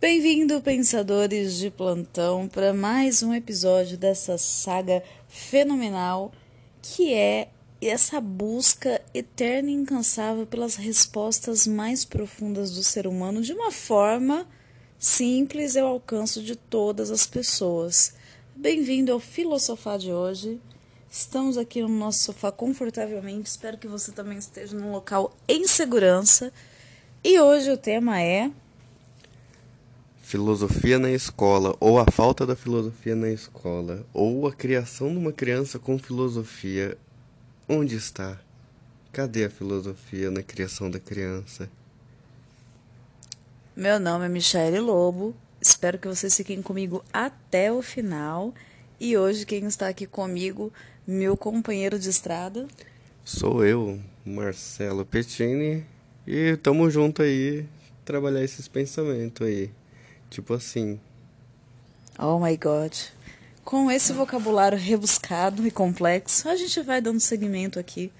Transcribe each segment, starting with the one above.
Bem-vindo, pensadores de plantão, para mais um episódio dessa saga fenomenal que é essa busca eterna e incansável pelas respostas mais profundas do ser humano de uma forma simples e ao alcance de todas as pessoas. Bem-vindo ao Filosofar de hoje. Estamos aqui no nosso sofá confortavelmente. Espero que você também esteja num local em segurança. E hoje o tema é Filosofia na escola, ou a falta da filosofia na escola, ou a criação de uma criança com filosofia. Onde está? Cadê a filosofia na criação da criança? Meu nome é Michele Lobo. Espero que vocês fiquem comigo até o final. E hoje quem está aqui comigo, meu companheiro de estrada, Sou eu, Marcelo Pettini, e tamo junto aí trabalhar esses pensamentos aí. Tipo assim, Oh my God. Com esse vocabulário rebuscado e complexo, a gente vai dando seguimento aqui.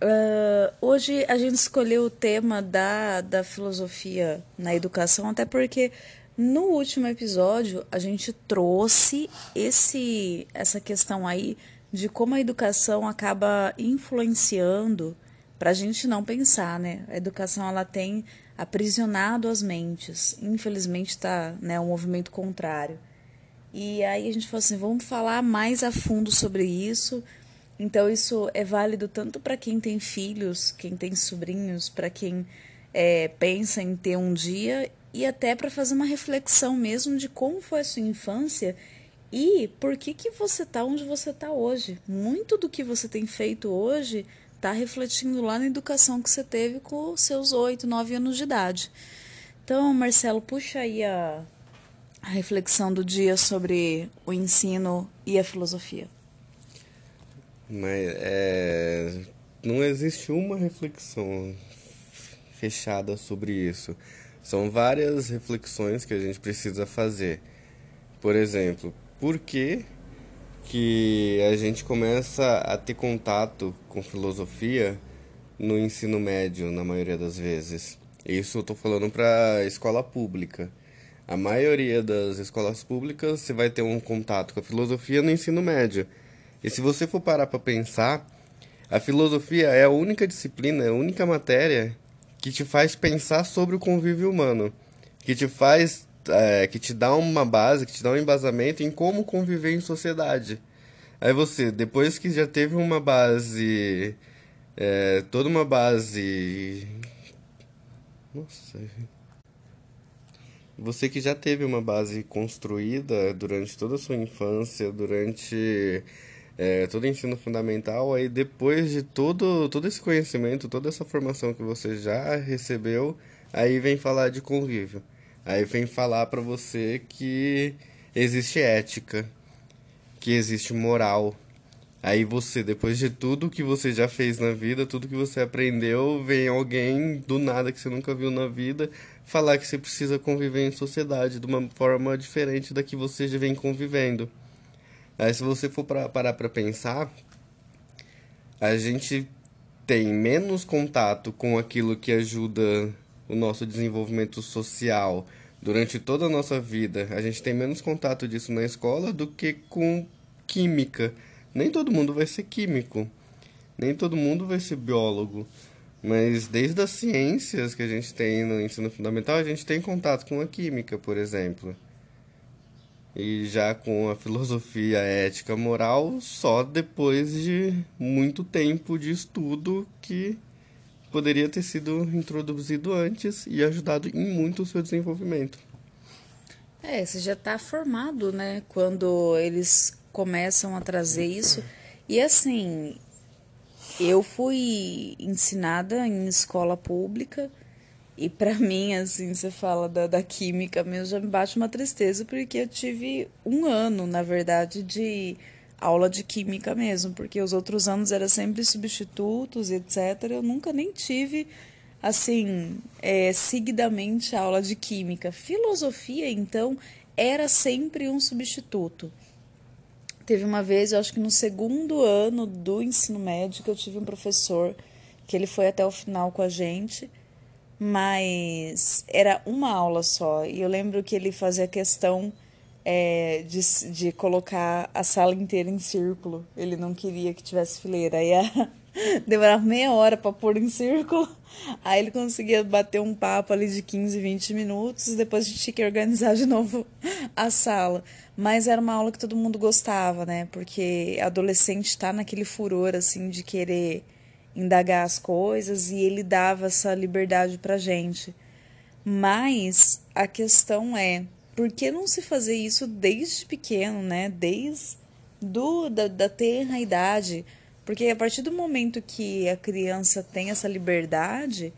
Ah, hoje a gente escolheu o tema da, da filosofia na educação, até porque no último episódio a gente trouxe esse, essa questão aí de como a educação acaba influenciando para a gente não pensar, né? A educação ela tem aprisionado as mentes. Infelizmente está né, um movimento contrário. E aí a gente falou assim, vamos falar mais a fundo sobre isso. Então isso é válido tanto para quem tem filhos, quem tem sobrinhos, para quem é, pensa em ter um dia e até para fazer uma reflexão mesmo de como foi a sua infância e por que que você está onde você está hoje. Muito do que você tem feito hoje está refletindo lá na educação que você teve com seus oito, nove anos de idade. Então, Marcelo, puxa aí a, a reflexão do dia sobre o ensino e a filosofia. mas é, não existe uma reflexão fechada sobre isso. São várias reflexões que a gente precisa fazer. Por exemplo, por que que a gente começa a ter contato com filosofia no ensino médio, na maioria das vezes. Isso eu tô falando para escola pública. A maioria das escolas públicas você vai ter um contato com a filosofia no ensino médio. E se você for parar para pensar, a filosofia é a única disciplina, é a única matéria que te faz pensar sobre o convívio humano, que te faz é, que te dá uma base, que te dá um embasamento em como conviver em sociedade. Aí você, depois que já teve uma base, é, toda uma base. Nossa. Você que já teve uma base construída durante toda a sua infância, durante é, todo o ensino fundamental, aí depois de todo, todo esse conhecimento, toda essa formação que você já recebeu, aí vem falar de convívio. Aí vem falar pra você que existe ética, que existe moral. Aí você, depois de tudo que você já fez na vida, tudo que você aprendeu, vem alguém do nada que você nunca viu na vida falar que você precisa conviver em sociedade de uma forma diferente da que você já vem convivendo. Aí se você for pra, parar pra pensar, a gente tem menos contato com aquilo que ajuda o nosso desenvolvimento social durante toda a nossa vida. A gente tem menos contato disso na escola do que com química. Nem todo mundo vai ser químico, nem todo mundo vai ser biólogo. Mas desde as ciências que a gente tem no ensino fundamental, a gente tem contato com a química, por exemplo. E já com a filosofia, a ética, moral, só depois de muito tempo de estudo que poderia ter sido introduzido antes e ajudado em muito o seu desenvolvimento. É, você já está formado, né? Quando eles começam a trazer isso. E assim, eu fui ensinada em escola pública e para mim, assim, você fala da, da química mesmo, já me bate uma tristeza porque eu tive um ano, na verdade, de aula de química mesmo, porque os outros anos era sempre substitutos etc. Eu nunca nem tive, assim, é, seguidamente aula de química. Filosofia, então, era sempre um substituto. Teve uma vez, eu acho que no segundo ano do ensino médio, que eu tive um professor que ele foi até o final com a gente. mas era uma aula só. E eu lembro que ele fazia questão é, de, de colocar a sala inteira em círculo. Ele não queria que tivesse fileira. Aí a, demorava meia hora para pôr em círculo. Aí ele conseguia bater um papo ali de 15, 20 minutos. Depois a gente tinha que organizar de novo a sala. Mas era uma aula que todo mundo gostava, né? Porque adolescente está naquele furor, assim, de querer indagar as coisas. E ele dava essa liberdade pra gente. Mas a questão é, por que não se fazer isso desde pequeno, né? Desde do, da, da idade porque a partir do momento que a criança tem essa liberdade,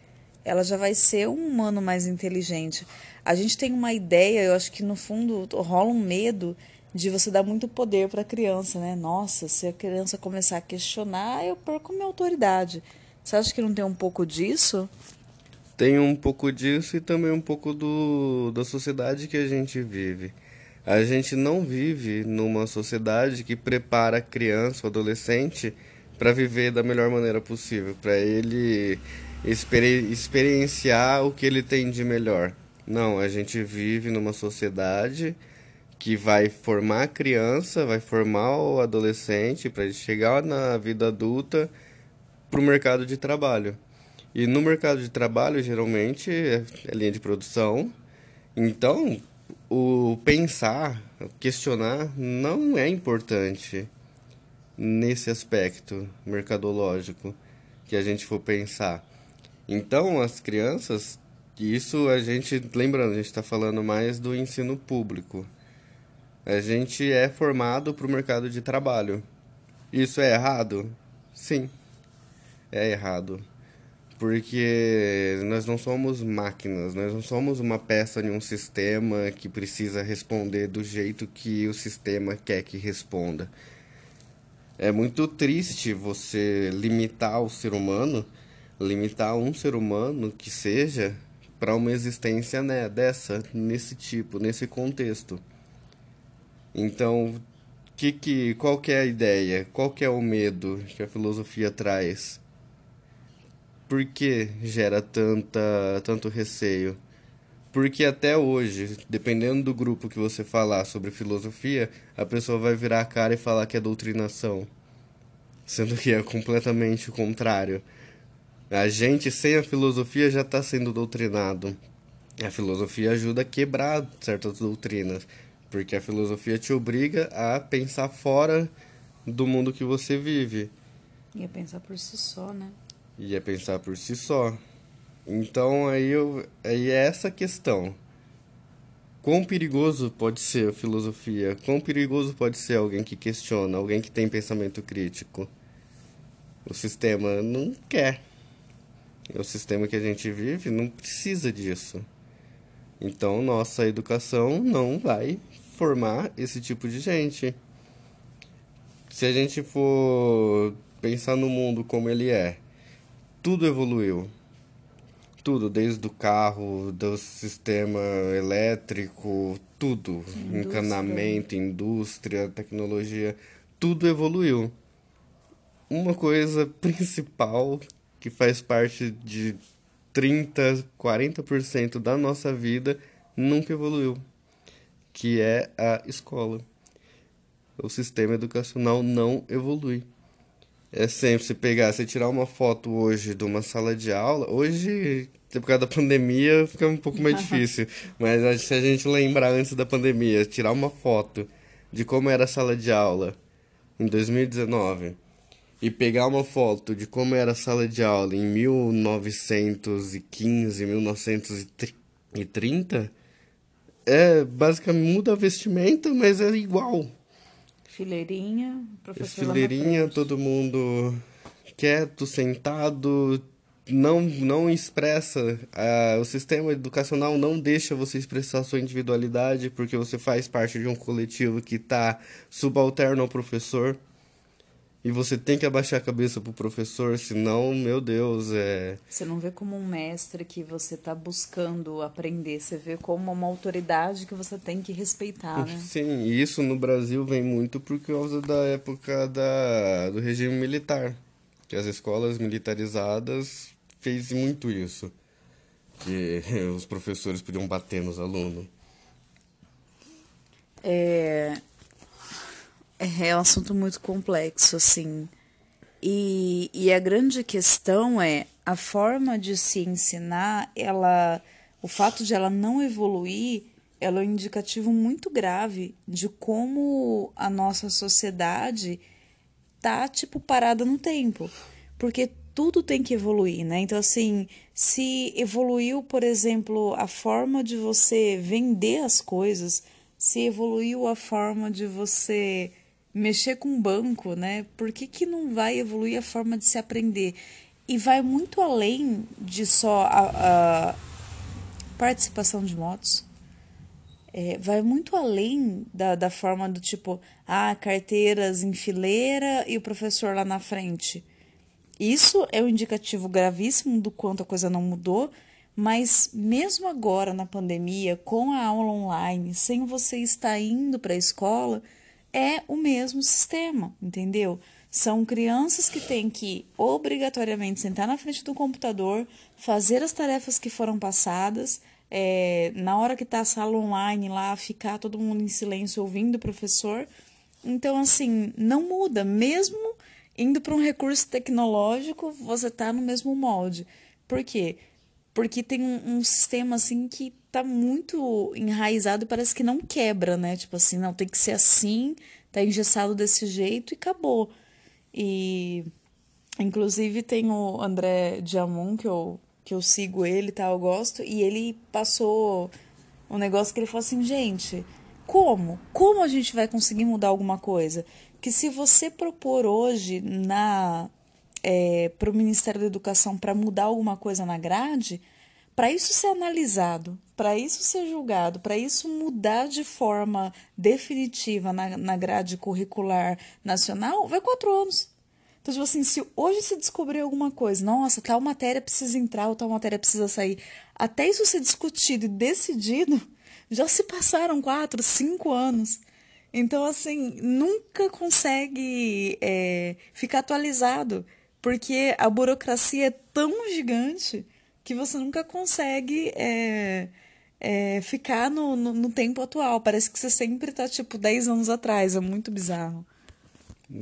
ela já vai ser um humano mais inteligente. A gente tem uma ideia, eu acho que no fundo rola um medo de você dar muito poder para a criança, né? Nossa, se a criança começar a questionar, eu perco minha autoridade. Você acha que não tem um pouco disso? Tem um pouco disso e também um pouco do, da sociedade que a gente vive. A gente não vive numa sociedade que prepara a criança, o adolescente, para viver da melhor maneira possível, para ele experi experienciar o que ele tem de melhor. Não, a gente vive numa sociedade que vai formar a criança, vai formar o adolescente para ele chegar na vida adulta para o mercado de trabalho. E no mercado de trabalho, geralmente, é, é linha de produção. Então, o pensar, questionar, não é importante nesse aspecto mercadológico que a gente for pensar. Então, as crianças, isso a gente, lembrando, a gente está falando mais do ensino público. A gente é formado para o mercado de trabalho. Isso é errado? Sim, é errado. Porque nós não somos máquinas, nós não somos uma peça de um sistema que precisa responder do jeito que o sistema quer que responda. É muito triste você limitar o ser humano, limitar um ser humano que seja para uma existência né, dessa, nesse tipo, nesse contexto. Então, que, que, qual que é a ideia? Qual que é o medo que a filosofia traz? Por que gera tanta, tanto receio? Porque até hoje, dependendo do grupo que você falar sobre filosofia, a pessoa vai virar a cara e falar que é doutrinação. Sendo que é completamente o contrário. A gente, sem a filosofia, já está sendo doutrinado. A filosofia ajuda a quebrar certas doutrinas. Porque a filosofia te obriga a pensar fora do mundo que você vive. E a pensar por si só, né? E a pensar por si só. Então aí, eu, aí é essa questão. Quão perigoso pode ser a filosofia? Quão perigoso pode ser alguém que questiona, alguém que tem pensamento crítico? O sistema não quer. O sistema que a gente vive não precisa disso. Então, nossa educação não vai formar esse tipo de gente. Se a gente for pensar no mundo como ele é, tudo evoluiu tudo, desde o carro, do sistema elétrico, tudo, indústria. encanamento, indústria, tecnologia, tudo evoluiu. Uma coisa principal que faz parte de 30, 40% da nossa vida nunca evoluiu, que é a escola. O sistema educacional não evolui. É sempre se pegar, se tirar uma foto hoje de uma sala de aula, hoje, por causa da pandemia, fica um pouco mais difícil. Mas se a gente lembrar antes da pandemia, tirar uma foto de como era a sala de aula em 2019 e pegar uma foto de como era a sala de aula em 1915, 1930, é basicamente muda a vestimenta, mas é igual. Fileirinha, professor Fileirinha, todo mundo quieto, sentado, não, não expressa, uh, o sistema educacional não deixa você expressar sua individualidade porque você faz parte de um coletivo que está subalterno ao professor e você tem que abaixar a cabeça pro professor, senão, meu Deus, é. Você não vê como um mestre que você tá buscando aprender, você vê como uma autoridade que você tem que respeitar, né? Sim, e isso no Brasil vem muito por causa da época da, do regime militar. Que as escolas militarizadas fez muito isso. que os professores podiam bater nos alunos. É, é um assunto muito complexo, assim. E, e a grande questão é a forma de se ensinar, ela, o fato de ela não evoluir, ela é um indicativo muito grave de como a nossa sociedade tá tipo parada no tempo, porque tudo tem que evoluir, né? Então assim, se evoluiu, por exemplo, a forma de você vender as coisas, se evoluiu a forma de você mexer com banco, né? Por que, que não vai evoluir a forma de se aprender? E vai muito além de só a, a participação de motos. É, vai muito além da, da forma do tipo, ah, carteiras em fileira e o professor lá na frente. Isso é um indicativo gravíssimo do quanto a coisa não mudou, mas mesmo agora na pandemia, com a aula online, sem você estar indo para a escola, é o mesmo sistema, entendeu? São crianças que têm que obrigatoriamente sentar na frente do computador, fazer as tarefas que foram passadas, é, na hora que está a sala online lá, ficar todo mundo em silêncio ouvindo o professor. Então, assim, não muda. Mesmo indo para um recurso tecnológico, você está no mesmo molde. Por quê? Porque tem um, um sistema assim que tá muito enraizado e parece que não quebra, né? Tipo assim, não, tem que ser assim, tá engessado desse jeito e acabou. E inclusive tem o André Diamond, que eu, que eu sigo ele, tá? Eu gosto, e ele passou um negócio que ele falou assim, gente, como? Como a gente vai conseguir mudar alguma coisa? Que se você propor hoje na é, para o Ministério da Educação para mudar alguma coisa na grade, para isso ser analisado, para isso ser julgado, para isso mudar de forma definitiva na, na grade curricular nacional, vai quatro anos. Então, tipo assim, se hoje se descobrir alguma coisa, nossa, tal matéria precisa entrar ou tal matéria precisa sair, até isso ser discutido e decidido, já se passaram quatro, cinco anos. Então, assim, nunca consegue é, ficar atualizado, porque a burocracia é tão gigante que você nunca consegue é, é, ficar no, no, no, tempo atual. Parece que você sempre está tipo 10 anos atrás. É muito bizarro.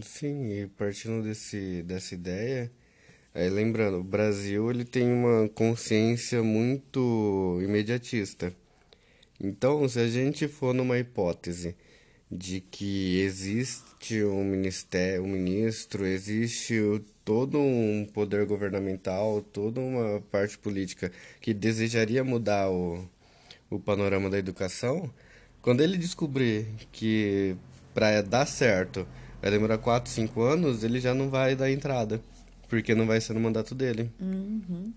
Sim, e partindo desse, dessa ideia, é, lembrando, o Brasil ele tem uma consciência muito imediatista. Então, se a gente for numa hipótese de que existe um ministério, um ministro, existe todo um poder governamental, toda uma parte política que desejaria mudar o, o panorama da educação, quando ele descobrir que para dar certo vai demorar 4, 5 anos, ele já não vai dar entrada, porque não vai ser no mandato dele. Uhum.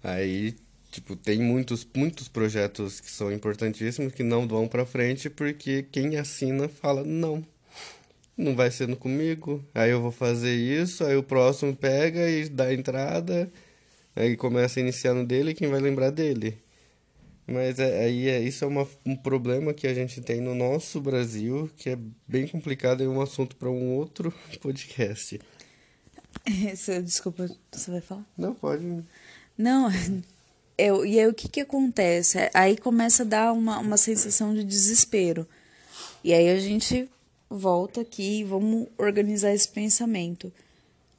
Aí, tipo, tem muitos, muitos projetos que são importantíssimos que não vão para frente porque quem assina fala não não vai sendo comigo, aí eu vou fazer isso, aí o próximo pega e dá a entrada, aí começa a iniciar no dele, quem vai lembrar dele. Mas é, aí é, isso é uma, um problema que a gente tem no nosso Brasil, que é bem complicado é um assunto para um outro podcast. Desculpa, você vai falar? Não, pode. Não, é, e aí o que, que acontece? Aí começa a dar uma, uma sensação de desespero. E aí a gente volta aqui e vamos organizar esse pensamento.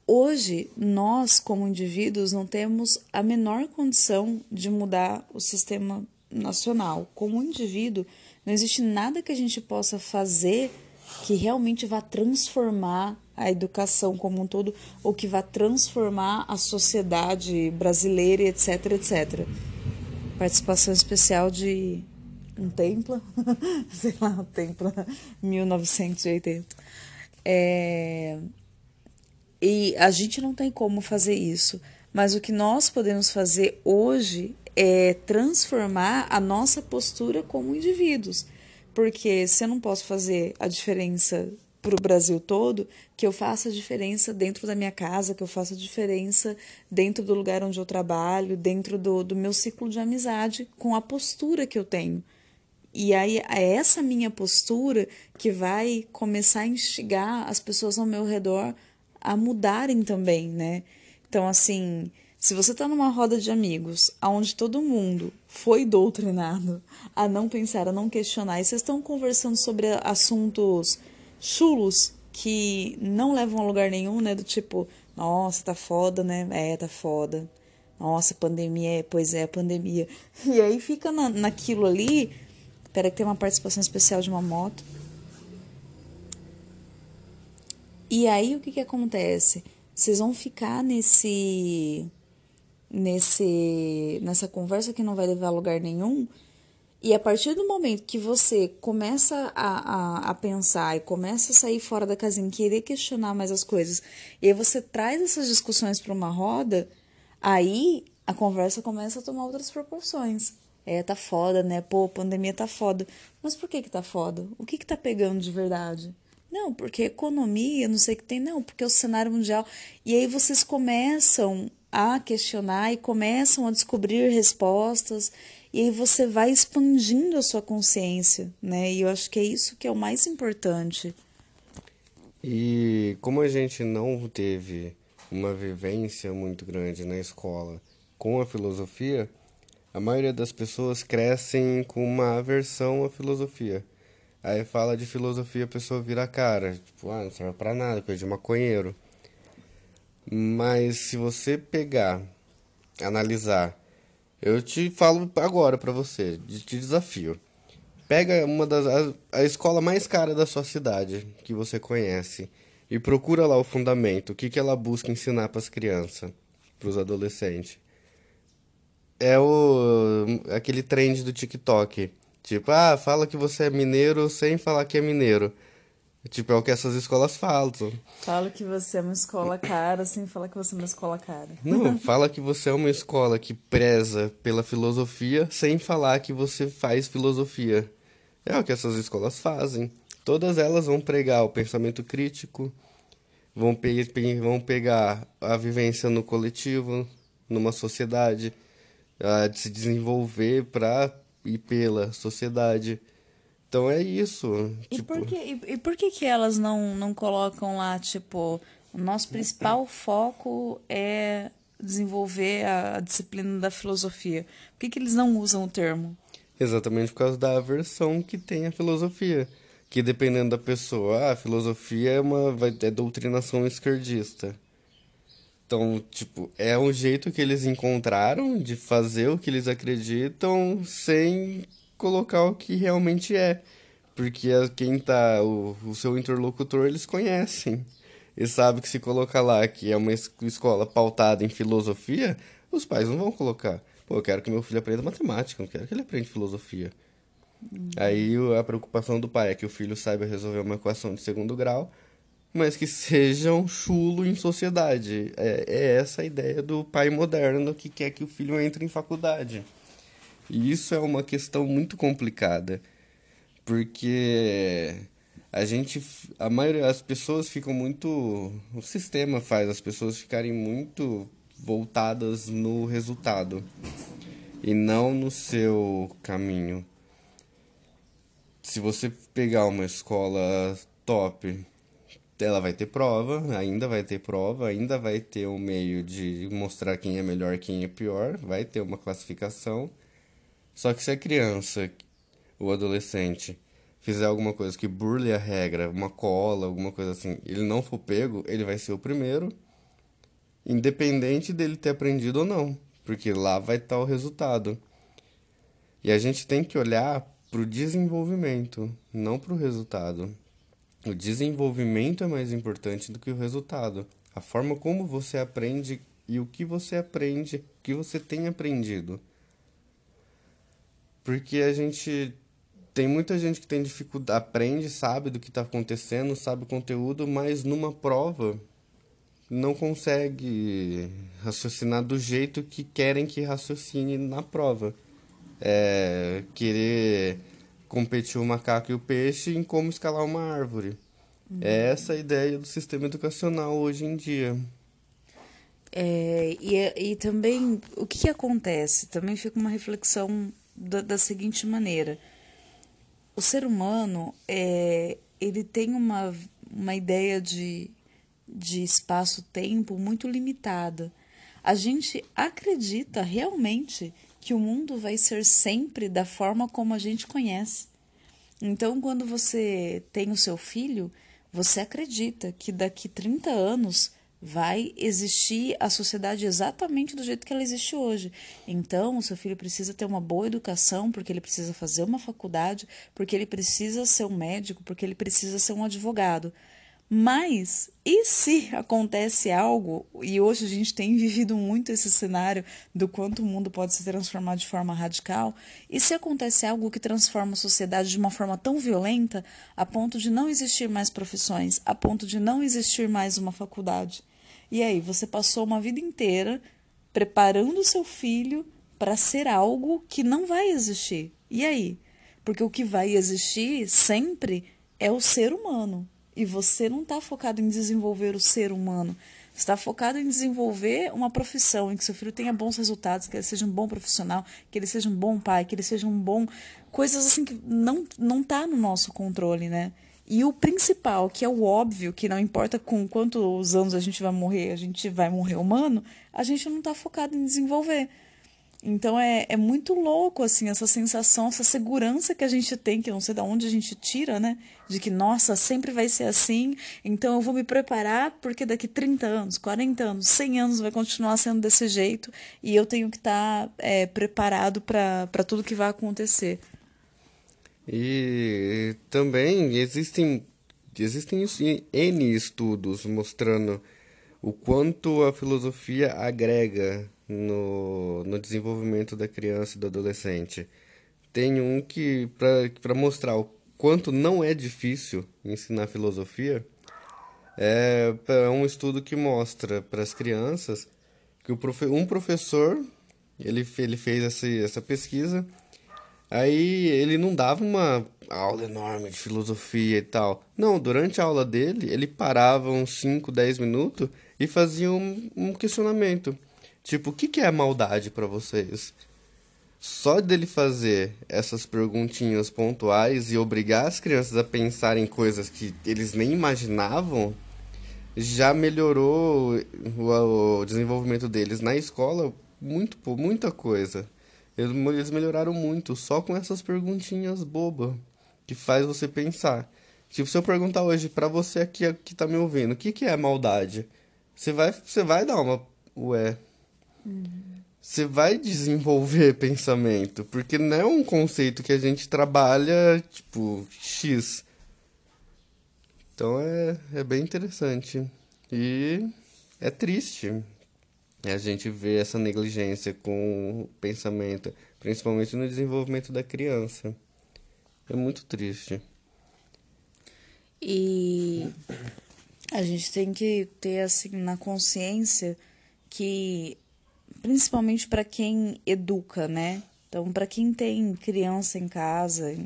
Hoje, nós, como indivíduos, não temos a menor condição de mudar o sistema nacional. Como indivíduo, não existe nada que a gente possa fazer que realmente vá transformar a educação como um todo ou que vá transformar a sociedade brasileira, etc, etc. Participação especial de um templo, sei lá, um templo 1980. É, e a gente não tem como fazer isso, mas o que nós podemos fazer hoje é transformar a nossa postura como indivíduos. Porque se eu não posso fazer a diferença para o Brasil todo, que eu faça a diferença dentro da minha casa, que eu faça a diferença dentro do lugar onde eu trabalho, dentro do, do meu ciclo de amizade, com a postura que eu tenho. E aí é essa minha postura que vai começar a instigar as pessoas ao meu redor a mudarem também, né? Então, assim, Se você está numa roda de amigos, onde todo mundo foi doutrinado a não pensar, a não questionar, e vocês estão conversando sobre assuntos chulos que não levam a lugar nenhum, né? Do tipo, nossa, tá foda, né? É, tá foda. Nossa, pandemia, é, pois é, pandemia. E aí fica na, naquilo ali. Espera que tem uma participação especial de uma moto. E aí o que que acontece? Vocês vão ficar nesse nesse nessa conversa que não vai levar a lugar nenhum. E a partir do momento que você começa a, a, a pensar e começa a sair fora da casinha, querer questionar mais as coisas, e aí você traz essas discussões para uma roda, aí a conversa começa a tomar outras proporções. É, tá foda, né? Pô, pandemia tá foda. Mas por que que tá foda? O que que tá pegando de verdade? Não, porque economia, não sei o que tem, não, porque é o cenário mundial. E aí vocês começam a questionar e começam a descobrir respostas, e aí você vai expandindo a sua consciência, né? E eu acho que é isso que é o mais importante. E como a gente não teve uma vivência muito grande na escola com a filosofia, a maioria das pessoas crescem com uma aversão à filosofia. Aí fala de filosofia, a pessoa vira a cara. Tipo, ah, não serve pra nada, coisa de maconheiro. Mas se você pegar, analisar, eu te falo agora pra você, te desafio. Pega uma das a, a escola mais cara da sua cidade, que você conhece, e procura lá o fundamento, o que, que ela busca ensinar para as crianças, para os adolescentes. É o aquele trend do TikTok Tipo, ah, fala que você é mineiro sem falar que é mineiro. Tipo, é o que essas escolas falam. Fala que você é uma escola cara sem falar que você é uma escola cara. Não, fala que você é uma escola que preza pela filosofia sem falar que você faz filosofia. É o que essas escolas fazem. Todas elas vão pregar o pensamento crítico, vão, pe vão pegar a vivência no coletivo, numa sociedade, a se desenvolver para e pela sociedade. Então é isso. E, tipo... por, que, e, e, por que, que elas não, não colocam lá, tipo, o nosso principal foco é desenvolver a, a disciplina da filosofia? Por que, que eles não usam o termo? Exatamente por causa da aversão que tem a filosofia. Que dependendo da pessoa, ah, a filosofia é uma vai, é doutrinação esquerdista. Então, tipo, é um jeito que eles encontraram de fazer o que eles acreditam sem colocar o que realmente é. Porque quem tá, o, o seu interlocutor, eles conhecem. E sabe que se colocar lá que é uma escola pautada em filosofia, os pais não vão colocar. Pô, eu quero que meu filho aprenda matemática, não quero que ele aprenda filosofia. Uhum. Aí a preocupação do pai é que o filho saiba resolver uma equação de segundo grau, mas que sejam chulo em sociedade. É, é essa a ideia do pai moderno que quer que o filho entre em faculdade. E isso é uma questão muito complicada, porque a gente, a maioria das pessoas ficam muito, o sistema faz as pessoas ficarem muito voltadas no resultado e não no seu caminho. Se você pegar uma escola top ela vai ter prova, ainda vai ter prova, ainda vai ter um meio de mostrar quem é melhor, quem é pior, vai ter uma classificação. Só que se a criança, o adolescente, fizer alguma coisa que burle a regra, uma cola, alguma coisa assim, ele não for pego, ele vai ser o primeiro, independente dele ter aprendido ou não, porque lá vai estar o resultado. E a gente tem que olhar para o desenvolvimento, não para o resultado. O desenvolvimento é mais importante do que o resultado. A forma como você aprende e o que você aprende, o que você tem aprendido. Porque a gente tem muita gente que tem dificuldade, aprende, sabe do que está acontecendo, sabe o conteúdo, mas numa prova não consegue raciocinar do jeito que querem que raciocine na prova. É, querer competir o macaco e o peixe em como escalar uma árvore. Uhum. É essa a ideia do sistema educacional hoje em dia. É, e, e também, o que, que acontece? Também fica uma reflexão da, da seguinte maneira. O ser humano, é, ele tem uma, uma ideia de, de espaço-tempo muito limitada. A gente acredita realmente que o mundo vai ser sempre da forma como a gente conhece. Então, quando você tem o seu filho, você acredita que daqui 30 anos vai existir a sociedade exatamente do jeito que ela existe hoje. Então, o seu filho precisa ter uma boa educação, porque ele precisa fazer uma faculdade, porque ele precisa ser um médico, porque ele precisa ser um advogado. Mas e se acontece algo, e hoje a gente tem vivido muito esse cenário do quanto o mundo pode se transformar de forma radical, e se acontece algo que transforma a sociedade de uma forma tão violenta a ponto de não existir mais profissões, a ponto de não existir mais uma faculdade? E aí, você passou uma vida inteira preparando seu filho para ser algo que não vai existir. E aí? Porque o que vai existir sempre é o ser humano e você não está focado em desenvolver o ser humano. Você está focado em desenvolver uma profissão, em que seu filho tenha bons resultados, que ele seja um bom profissional, que ele seja um bom pai, que ele seja um bom. Coisas assim que não, não tá no nosso controle, né? E o principal, que é o óbvio, que não importa com quantos anos a gente vai morrer, a gente vai morrer humano, a gente não está focado em desenvolver. Então é, é muito louco, assim, essa sensação, essa segurança que a gente tem, que eu não sei de onde a gente tira, né? De que, nossa, sempre vai ser assim, então eu vou me preparar porque daqui 30 anos, 40 anos, 100 anos vai continuar sendo desse jeito e eu tenho que estar tá, é, preparado para tudo que vai acontecer. E também existem, existem N estudos mostrando o quanto a filosofia agrega no, no desenvolvimento da criança e do adolescente. Tem um que, para mostrar o quanto não é difícil ensinar filosofia, é, é um estudo que mostra para as crianças que profe um professor ele, ele fez essa, essa pesquisa, aí ele não dava uma aula enorme de filosofia e tal. Não, durante a aula dele, ele parava uns 5, 10 minutos e fazia um, um questionamento. Tipo, o que, que é maldade para vocês? Só dele fazer essas perguntinhas pontuais e obrigar as crianças a pensar em coisas que eles nem imaginavam, já melhorou o, o desenvolvimento deles na escola muito, muita coisa. Eles melhoraram muito só com essas perguntinhas bobas que faz você pensar. Tipo, se eu perguntar hoje para você aqui que tá me ouvindo, o que, que é maldade? Você vai, você vai dar uma ué, você vai desenvolver pensamento, porque não é um conceito que a gente trabalha, tipo, X. Então é, é bem interessante. E é triste a gente ver essa negligência com o pensamento, principalmente no desenvolvimento da criança. É muito triste. E a gente tem que ter assim na consciência que principalmente para quem educa, né? Então, para quem tem criança em casa,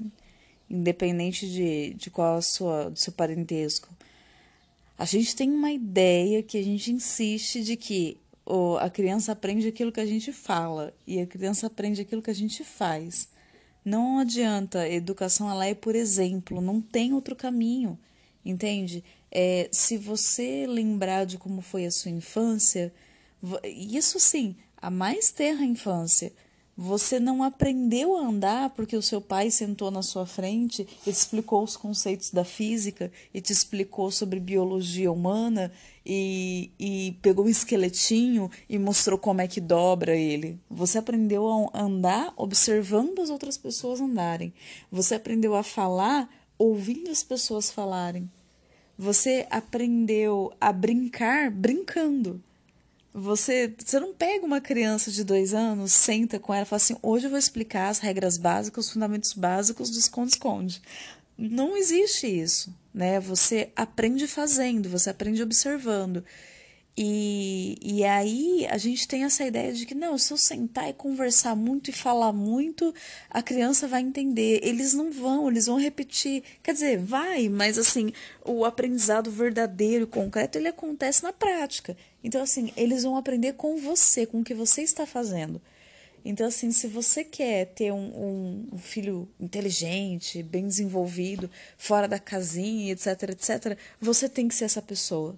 independente de, de qual a sua, do seu parentesco, a gente tem uma ideia que a gente insiste de que oh, a criança aprende aquilo que a gente fala e a criança aprende aquilo que a gente faz. Não adianta, a educação ela é por exemplo, não tem outro caminho, entende? É, se você lembrar de como foi a sua infância, isso sim, a mais terra infância. Você não aprendeu a andar porque o seu pai sentou na sua frente e te explicou os conceitos da física e te explicou sobre biologia humana e, e pegou um esqueletinho e mostrou como é que dobra ele. Você aprendeu a andar observando as outras pessoas andarem. Você aprendeu a falar ouvindo as pessoas falarem. Você aprendeu a brincar brincando. Você, você não pega uma criança de dois anos, senta com ela e fala assim: hoje eu vou explicar as regras básicas, os fundamentos básicos do esconde-esconde. Não existe isso, né? Você aprende fazendo, você aprende observando. E, e aí a gente tem essa ideia de que não, se eu sentar e conversar muito e falar muito, a criança vai entender. Eles não vão, eles vão repetir. Quer dizer, vai, mas assim, o aprendizado verdadeiro e concreto, ele acontece na prática. Então, assim, eles vão aprender com você, com o que você está fazendo. Então, assim, se você quer ter um, um, filho inteligente, bem desenvolvido, fora da casinha, etc, etc, você tem que ser essa pessoa.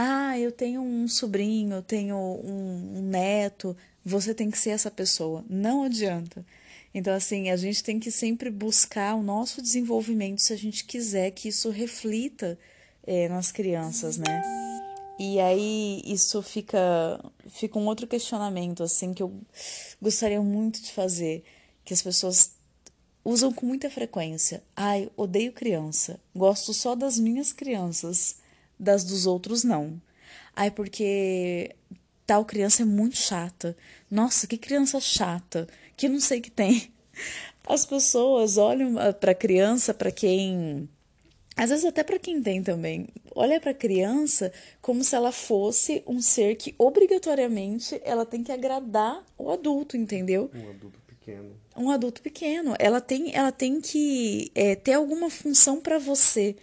Ah, eu tenho um sobrinho, eu tenho um, um neto, você tem que ser essa pessoa. Não adianta. Então, assim, a gente tem que sempre buscar o nosso desenvolvimento se a gente quiser que isso reflita é, nas crianças, né? E aí isso fica, fica um outro questionamento, assim, que eu gostaria muito de fazer, que as pessoas usam com muita frequência. Ai, odeio criança, gosto só das minhas crianças, das dos outros não. Ai, porque tal criança é muito chata. Nossa, que criança chata, que não sei que tem. As pessoas olham ah, para a criança, para quem às vezes até para quem tem também, olha para a criança como se ela fosse um ser que obrigatoriamente ela tem que agradar o adulto, entendeu? Um adulto pequeno. Um adulto pequeno, ela tem, ela tem que é, ter alguma função para você.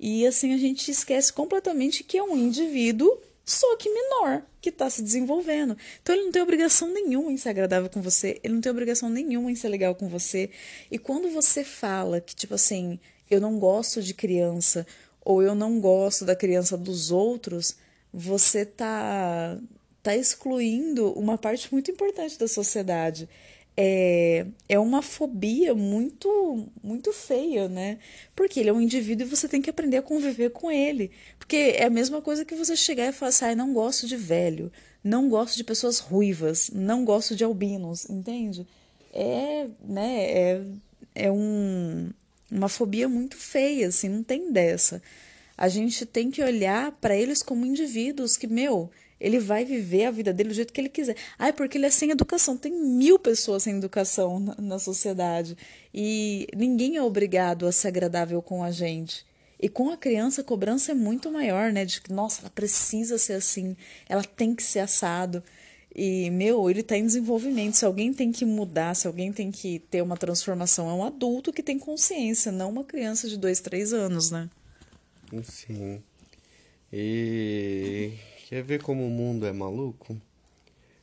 E assim a gente esquece completamente que é um indivíduo só que menor, que está se desenvolvendo. Então ele não tem obrigação nenhuma em ser agradável com você, ele não tem obrigação nenhuma em ser legal com você. E quando você fala que, tipo assim, eu não gosto de criança, ou eu não gosto da criança dos outros, você tá, tá excluindo uma parte muito importante da sociedade é, é uma fobia muito muito feia, né? Porque ele é um indivíduo e você tem que aprender a conviver com ele. Porque é a mesma coisa que você chegar e falar assim, ah, não gosto de velho, não gosto de pessoas ruivas, não gosto de albinos, entende? É, né, é, é um, uma fobia muito feia, assim, não tem dessa. A gente tem que olhar para eles como indivíduos que, meu, ele vai viver a vida dele do jeito que ele quiser. Ah, é porque ele é sem educação. Tem mil pessoas sem educação na, na sociedade. E ninguém é obrigado a ser agradável com a gente. E com a criança, a cobrança é muito maior, né? De que, nossa, ela precisa ser assim, ela tem que ser assado. E, meu, ele está em desenvolvimento. Se alguém tem que mudar, se alguém tem que ter uma transformação, é um adulto que tem consciência, não uma criança de dois, três anos, né? Sim. E Quer ver como o mundo é maluco?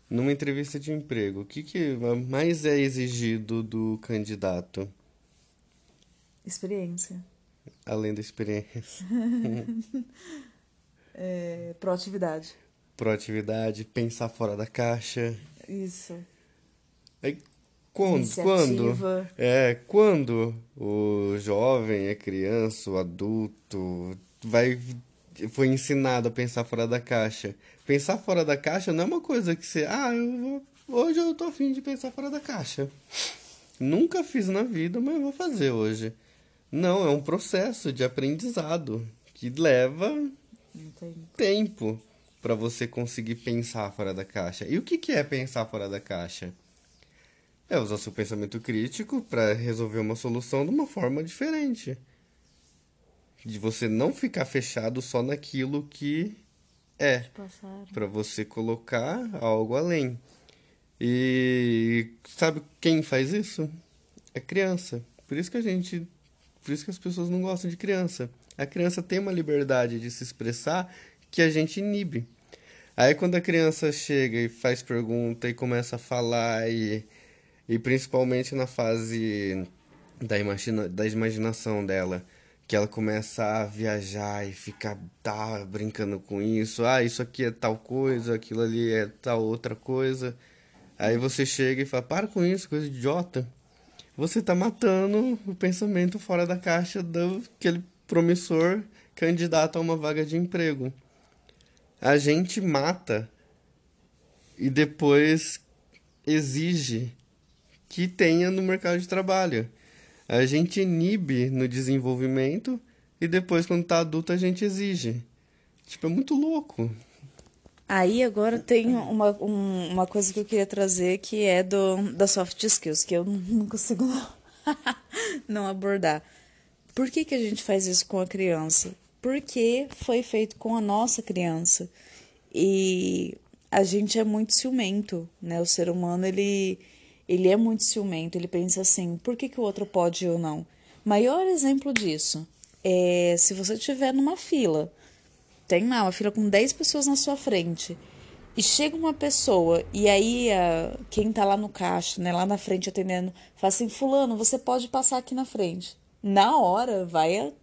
Numa entrevista de emprego, o que, que mais é exigido do candidato? Experiência. Além da experiência. é, proatividade. Proatividade, pensar fora da caixa. Isso. Aí, quando, quando, é, quando o jovem, a criança, o adulto vai foi ensinado a pensar fora da caixa. Pensar fora da caixa não é uma coisa que você, ah, eu vou, hoje eu tô afim de pensar fora da caixa. Nunca fiz na vida, mas vou fazer hoje. Não, é um processo de aprendizado que leva tempo para você conseguir pensar fora da caixa. E o que, que é pensar fora da caixa? É usar seu pensamento crítico para resolver uma solução de uma forma diferente de você não ficar fechado só naquilo que é, para você colocar algo além. E sabe quem faz isso? É criança. Por isso que a gente, por isso que as pessoas não gostam de criança. A criança tem uma liberdade de se expressar que a gente inibe. Aí quando a criança chega e faz pergunta e começa a falar e, e principalmente na fase da, imagina, da imaginação dela, que ela começa a viajar e ficar tá brincando com isso. Ah, isso aqui é tal coisa, aquilo ali é tal outra coisa. Aí você chega e fala: "Para com isso, coisa idiota". Você tá matando o pensamento fora da caixa daquele promissor candidato a uma vaga de emprego. A gente mata e depois exige que tenha no mercado de trabalho a gente inibe no desenvolvimento e depois, quando tá adulto, a gente exige. Tipo, é muito louco. Aí agora tem uma, um, uma coisa que eu queria trazer que é do, da soft skills, que eu não consigo não, abordar. Por que, que a gente faz isso com a criança? Porque foi feito com a nossa criança. E a gente é muito ciumento, né? O ser humano, ele ele é muito ciumento, ele pensa assim: por que, que o outro pode e eu não? Maior exemplo disso é se você estiver numa fila, tem lá uma fila com 10 pessoas na sua frente, e chega uma pessoa, e aí a, quem tá lá no caixa, né, lá na frente atendendo, fala assim: Fulano, você pode passar aqui na frente. Na hora, vai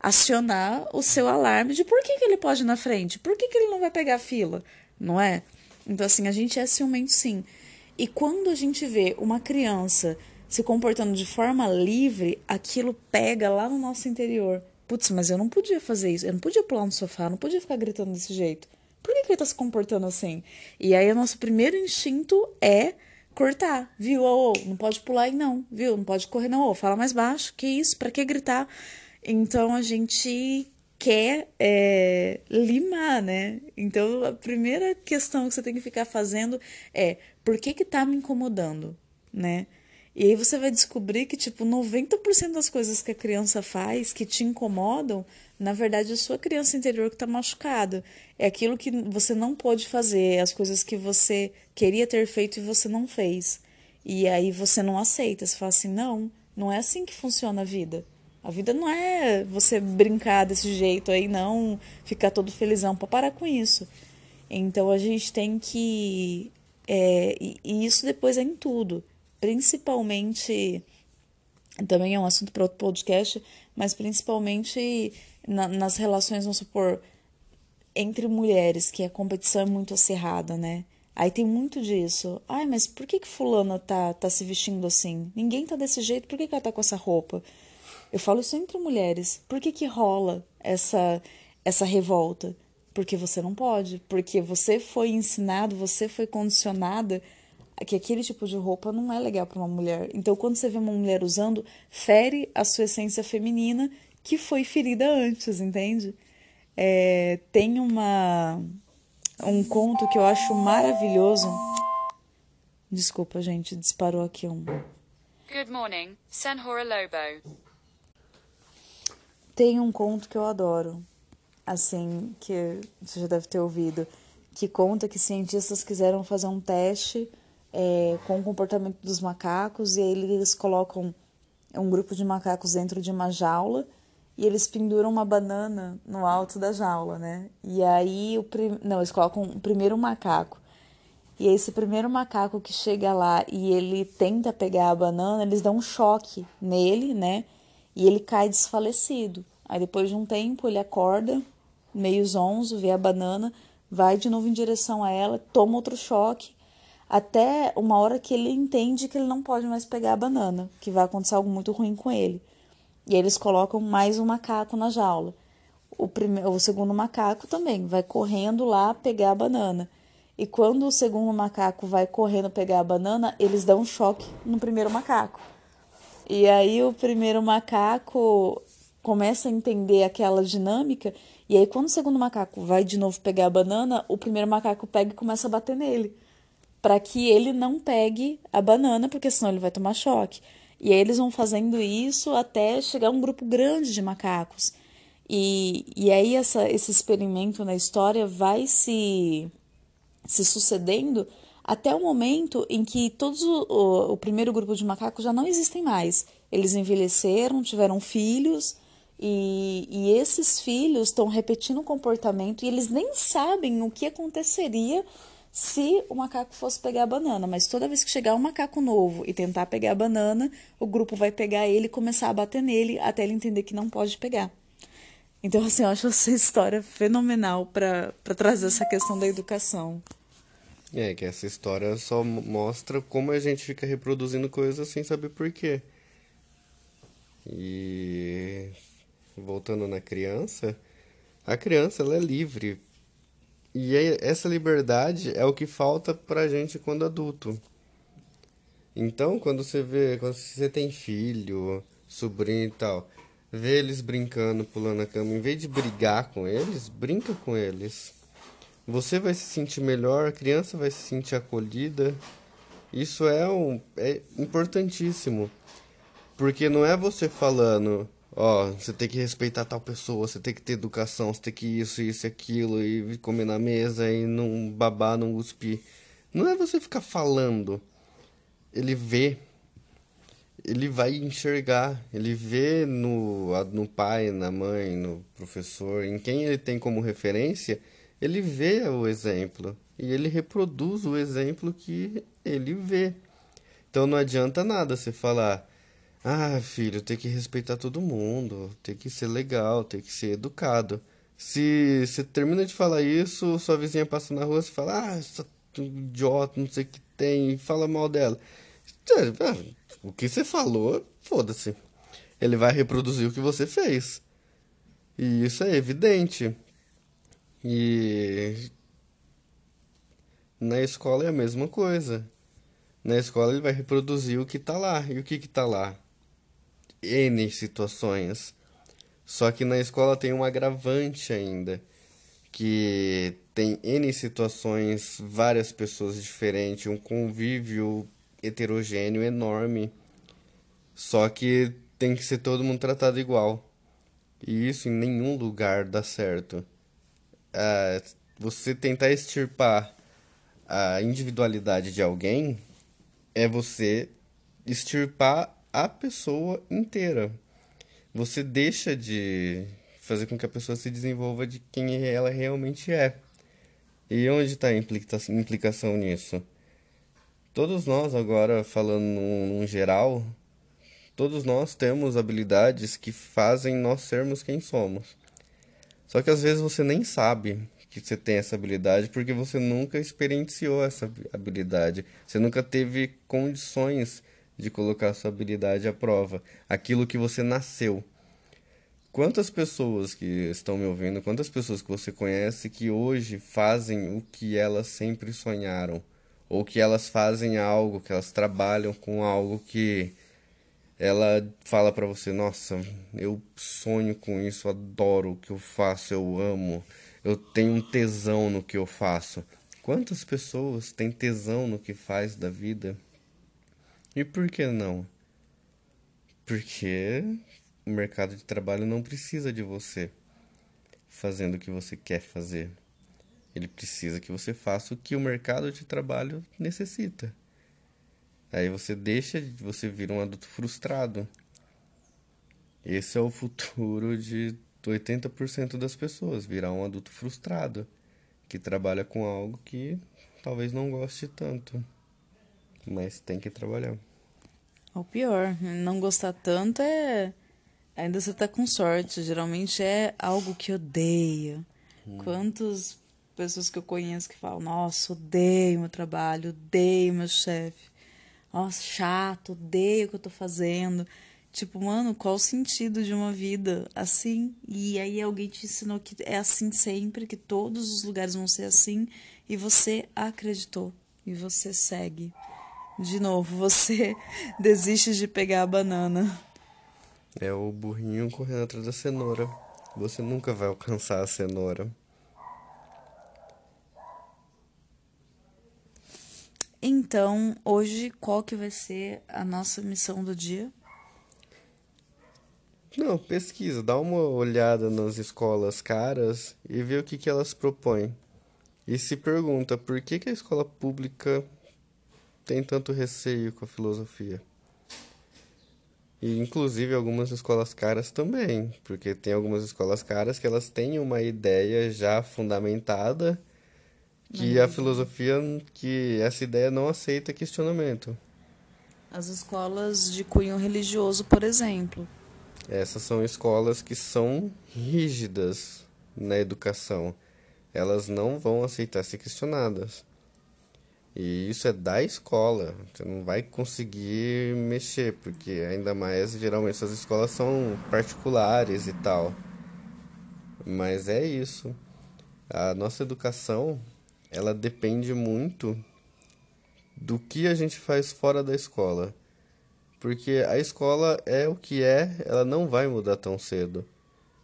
acionar o seu alarme de por que, que ele pode ir na frente, por que, que ele não vai pegar a fila, não é? Então, assim, a gente é ciumento sim. E quando a gente vê uma criança se comportando de forma livre, aquilo pega lá no nosso interior. Putz, mas eu não podia fazer isso, eu não podia pular no sofá, não podia ficar gritando desse jeito. Por que, que ele tá se comportando assim? E aí o nosso primeiro instinto é cortar, viu? Oh, oh, não pode pular aí não, viu? Não pode correr não, oh, fala mais baixo, que isso, para que gritar? Então a gente quer é, limar, né? Então a primeira questão que você tem que ficar fazendo é por que que tá me incomodando, né? E aí você vai descobrir que, tipo, 90% das coisas que a criança faz que te incomodam, na verdade, é a sua criança interior que está machucada. É aquilo que você não pôde fazer, é as coisas que você queria ter feito e você não fez. E aí você não aceita, você fala assim, não, não é assim que funciona a vida. A vida não é você brincar desse jeito aí, não ficar todo felizão para parar com isso. Então a gente tem que. É, e isso depois é em tudo principalmente também é um assunto para outro podcast, mas principalmente na, nas relações, vamos supor, entre mulheres, que a competição é muito acirrada, né? Aí tem muito disso. Ai, mas por que que fulana tá, tá se vestindo assim? Ninguém tá desse jeito, por que, que ela tá com essa roupa? Eu falo isso entre mulheres. Por que que rola essa, essa revolta? Porque você não pode. Porque você foi ensinado, você foi condicionada que aquele tipo de roupa não é legal para uma mulher. Então, quando você vê uma mulher usando, fere a sua essência feminina que foi ferida antes, entende? É, tem uma um conto que eu acho maravilhoso. Desculpa, gente, disparou aqui um. Good morning, Senhora Lobo. Tem um conto que eu adoro, assim, que você já deve ter ouvido, que conta que cientistas quiseram fazer um teste é, com o comportamento dos macacos e aí eles colocam um grupo de macacos dentro de uma jaula e eles penduram uma banana no alto da jaula, né? E aí o prim... não, eles colocam o primeiro macaco. E esse primeiro macaco que chega lá e ele tenta pegar a banana, eles dão um choque nele, né? E ele cai desfalecido. Aí depois de um tempo ele acorda, meio zonzo, vê a banana, vai de novo em direção a ela, toma outro choque até uma hora que ele entende que ele não pode mais pegar a banana, que vai acontecer algo muito ruim com ele. E eles colocam mais um macaco na jaula. O, primeiro, o segundo macaco também vai correndo lá pegar a banana. E quando o segundo macaco vai correndo pegar a banana, eles dão um choque no primeiro macaco. E aí o primeiro macaco começa a entender aquela dinâmica. E aí, quando o segundo macaco vai de novo pegar a banana, o primeiro macaco pega e começa a bater nele para que ele não pegue a banana, porque senão ele vai tomar choque. E aí eles vão fazendo isso até chegar um grupo grande de macacos. E, e aí essa, esse experimento na história vai se, se sucedendo até o momento em que todos o, o, o primeiro grupo de macacos já não existem mais. Eles envelheceram, tiveram filhos, e, e esses filhos estão repetindo o comportamento e eles nem sabem o que aconteceria se o macaco fosse pegar a banana, mas toda vez que chegar um macaco novo e tentar pegar a banana, o grupo vai pegar ele e começar a bater nele até ele entender que não pode pegar. Então, assim, eu acho essa história fenomenal para trazer essa questão da educação. É, que essa história só mostra como a gente fica reproduzindo coisas sem saber por quê. E voltando na criança, a criança ela é livre e essa liberdade é o que falta pra gente quando adulto. Então, quando você vê, quando você tem filho, sobrinho e tal, vê eles brincando, pulando na cama, em vez de brigar com eles, brinca com eles. Você vai se sentir melhor, a criança vai se sentir acolhida. Isso é, um, é importantíssimo. Porque não é você falando, ó, você tem que respeitar tal pessoa, você tem que ter educação, você tem que isso, isso aquilo, e comer na mesa e não babar, não cuspir. Não é você ficar falando. Ele vê, ele vai enxergar, ele vê no, no pai, na mãe, no professor, em quem ele tem como referência, ele vê o exemplo e ele reproduz o exemplo que ele vê. Então não adianta nada você falar, Ah, filho, tem que respeitar todo mundo, tem que ser legal, tem que ser educado. Se você termina de falar isso, sua vizinha passa na rua, você fala, ah, essa idiota, não sei o que tem, e fala mal dela. Ah, o que você falou, foda-se. Ele vai reproduzir o que você fez. E isso é evidente. E na escola é a mesma coisa. Na escola ele vai reproduzir o que tá lá. E o que que tá lá? N situações. Só que na escola tem um agravante ainda, que tem N situações, várias pessoas diferentes, um convívio heterogêneo enorme. Só que tem que ser todo mundo tratado igual. E isso em nenhum lugar dá certo. Ah, você tentar extirpar a individualidade de alguém é você extirpar a pessoa inteira. Você deixa de fazer com que a pessoa se desenvolva de quem ela realmente é. E onde está a implicação nisso? Todos nós, agora falando num, geral, todos nós temos habilidades que fazem nós sermos quem somos. Só que às vezes você nem sabe que você tem essa habilidade porque você nunca experienciou essa habilidade. Você nunca teve condições de colocar sua habilidade à prova, aquilo que você nasceu. Quantas pessoas que estão me ouvindo, quantas pessoas que você conhece que hoje fazem o que elas sempre sonharam? Ou que elas fazem algo, que elas trabalham com algo que ela fala para você: Nossa, eu sonho com isso, adoro o que eu faço, eu amo, eu tenho um tesão no que eu faço. Quantas pessoas têm tesão no que faz da vida? E por que não? Porque o mercado de trabalho não precisa de você fazendo o que você quer fazer. Ele precisa que você faça o que o mercado de trabalho necessita. Aí você deixa, você vira um adulto frustrado. Esse é o futuro de 80% das pessoas, virar um adulto frustrado, que trabalha com algo que talvez não goste tanto mas tem que trabalhar. O pior, não gostar tanto é. Ainda você tá com sorte. Geralmente é algo que odeia. Hum. Quantas pessoas que eu conheço que falam: Nossa, odeio meu trabalho, odeio meu chefe. Nossa, chato, odeio o que eu tô fazendo. Tipo, mano, qual o sentido de uma vida assim? E aí alguém te ensinou que é assim sempre, que todos os lugares vão ser assim, e você acreditou, e você segue de novo, você desiste de pegar a banana. É o burrinho correndo atrás da cenoura. Você nunca vai alcançar a cenoura. Então, hoje qual que vai ser a nossa missão do dia? Não, pesquisa, dá uma olhada nas escolas caras e vê o que, que elas propõem. E se pergunta por que, que a escola pública tem tanto receio com a filosofia. E inclusive algumas escolas caras também, porque tem algumas escolas caras que elas têm uma ideia já fundamentada que a filosofia que essa ideia não aceita questionamento. As escolas de cunho religioso, por exemplo. Essas são escolas que são rígidas na educação. Elas não vão aceitar ser questionadas. E isso é da escola. Você não vai conseguir mexer, porque ainda mais geralmente essas escolas são particulares e tal. Mas é isso. A nossa educação, ela depende muito do que a gente faz fora da escola. Porque a escola é o que é, ela não vai mudar tão cedo.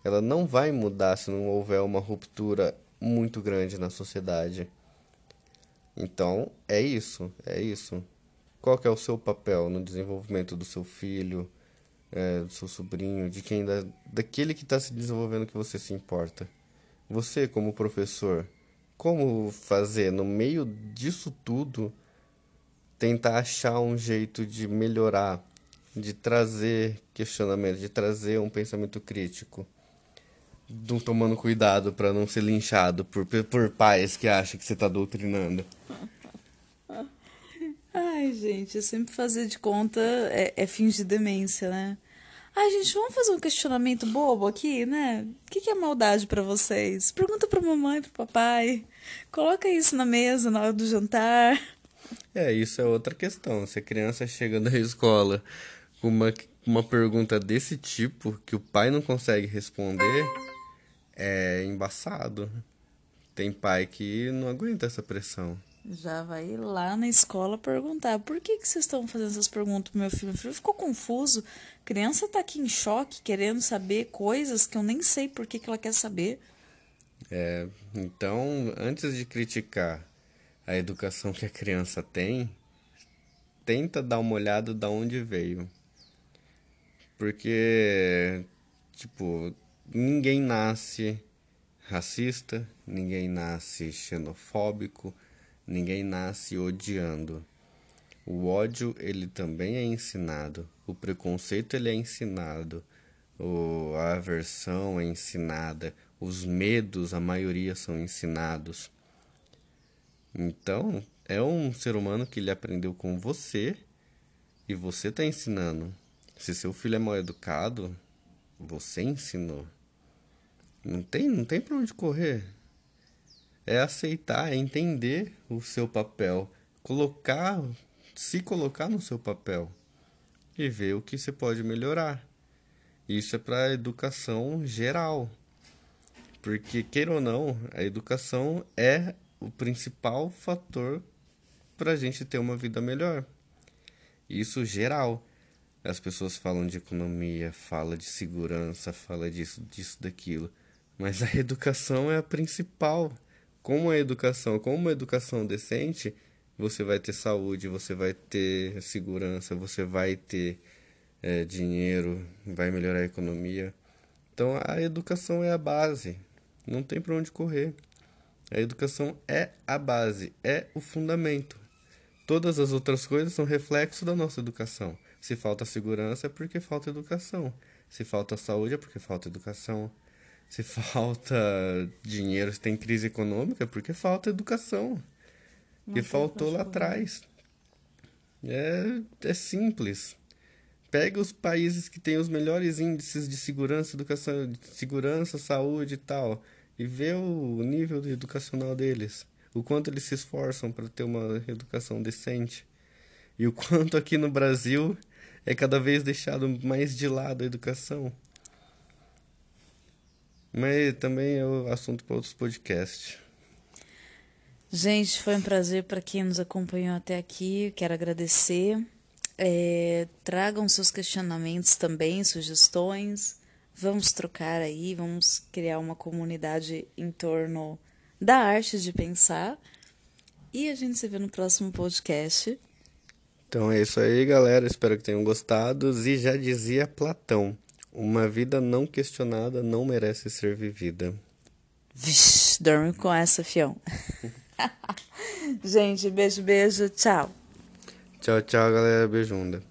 Ela não vai mudar se não houver uma ruptura muito grande na sociedade. Então, é isso, é isso. Qual é o seu papel no desenvolvimento do seu filho, é, do seu sobrinho, de quem da, daquele que está se desenvolvendo que você se importa? Você, como professor, como fazer no meio disso tudo tentar achar um jeito de melhorar, de trazer questionamento, de trazer um pensamento crítico? Tomando cuidado para não ser linchado por, por pais que acham que você está doutrinando. Ai, gente, sempre fazer de conta é, é fingir demência, né? Ai, gente, vamos fazer um questionamento bobo aqui, né? O que, que é maldade pra vocês? Pergunta pra mamãe, pro papai. Coloca isso na mesa na hora do jantar. É, isso é outra questão. Se a criança chega na escola com uma, uma pergunta desse tipo que o pai não consegue responder, é embaçado. Tem pai que não aguenta essa pressão. Já vai lá na escola perguntar: por que, que vocês estão fazendo essas perguntas pro meu filho? Meu filho ficou confuso. A criança tá aqui em choque, querendo saber coisas que eu nem sei por que, que ela quer saber. É, então, antes de criticar a educação que a criança tem, tenta dar uma olhada de onde veio. Porque, tipo, ninguém nasce racista, ninguém nasce xenofóbico, ninguém nasce odiando. O ódio, ele também é ensinado. O preconceito, ele é ensinado. O, a aversão é ensinada. Os medos, a maioria são ensinados. Então, é um ser humano que ele aprendeu com você e você está ensinando. Se seu filho é mal educado, você ensinou. Não tem, não tem para onde correr. É aceitar, é entender o seu papel, colocar, se colocar no seu papel e ver o que você pode melhorar. Isso é para educação geral. Porque, queira ou não, a educação é o principal fator para a gente ter uma vida melhor. Isso geral. As pessoas falam de economia, fala de segurança, fala disso, disso, daquilo. Mas a educação é a principal. Com a educação, com uma educação decente, você vai ter saúde, você vai ter segurança, você vai ter é, dinheiro, vai melhorar a economia. Então a educação é a base. Não tem para onde correr. A educação é a base, é o fundamento. Todas as outras coisas são reflexo da nossa educação. Se falta segurança é porque falta educação. Se falta saúde é porque falta educação. Se falta dinheiro, se tem crise econômica é porque falta educação. Não que faltou lá atrás. É, é simples. Pega os países que têm os melhores índices de segurança, educação, de segurança, saúde e tal, e vê o nível educacional deles, o quanto eles se esforçam para ter uma educação decente, e o quanto aqui no Brasil é cada vez deixado mais de lado a educação. Mas também é o assunto para outros podcasts. Gente, foi um prazer para quem nos acompanhou até aqui. Quero agradecer. É, tragam seus questionamentos também, sugestões. Vamos trocar aí, vamos criar uma comunidade em torno da arte de pensar. E a gente se vê no próximo podcast. Então é isso aí, galera. Espero que tenham gostado. E já dizia Platão: uma vida não questionada não merece ser vivida. Vixe, dorme com essa, fião. gente, beijo, beijo, tchau. Tchau, tchau, galera. Beijunda.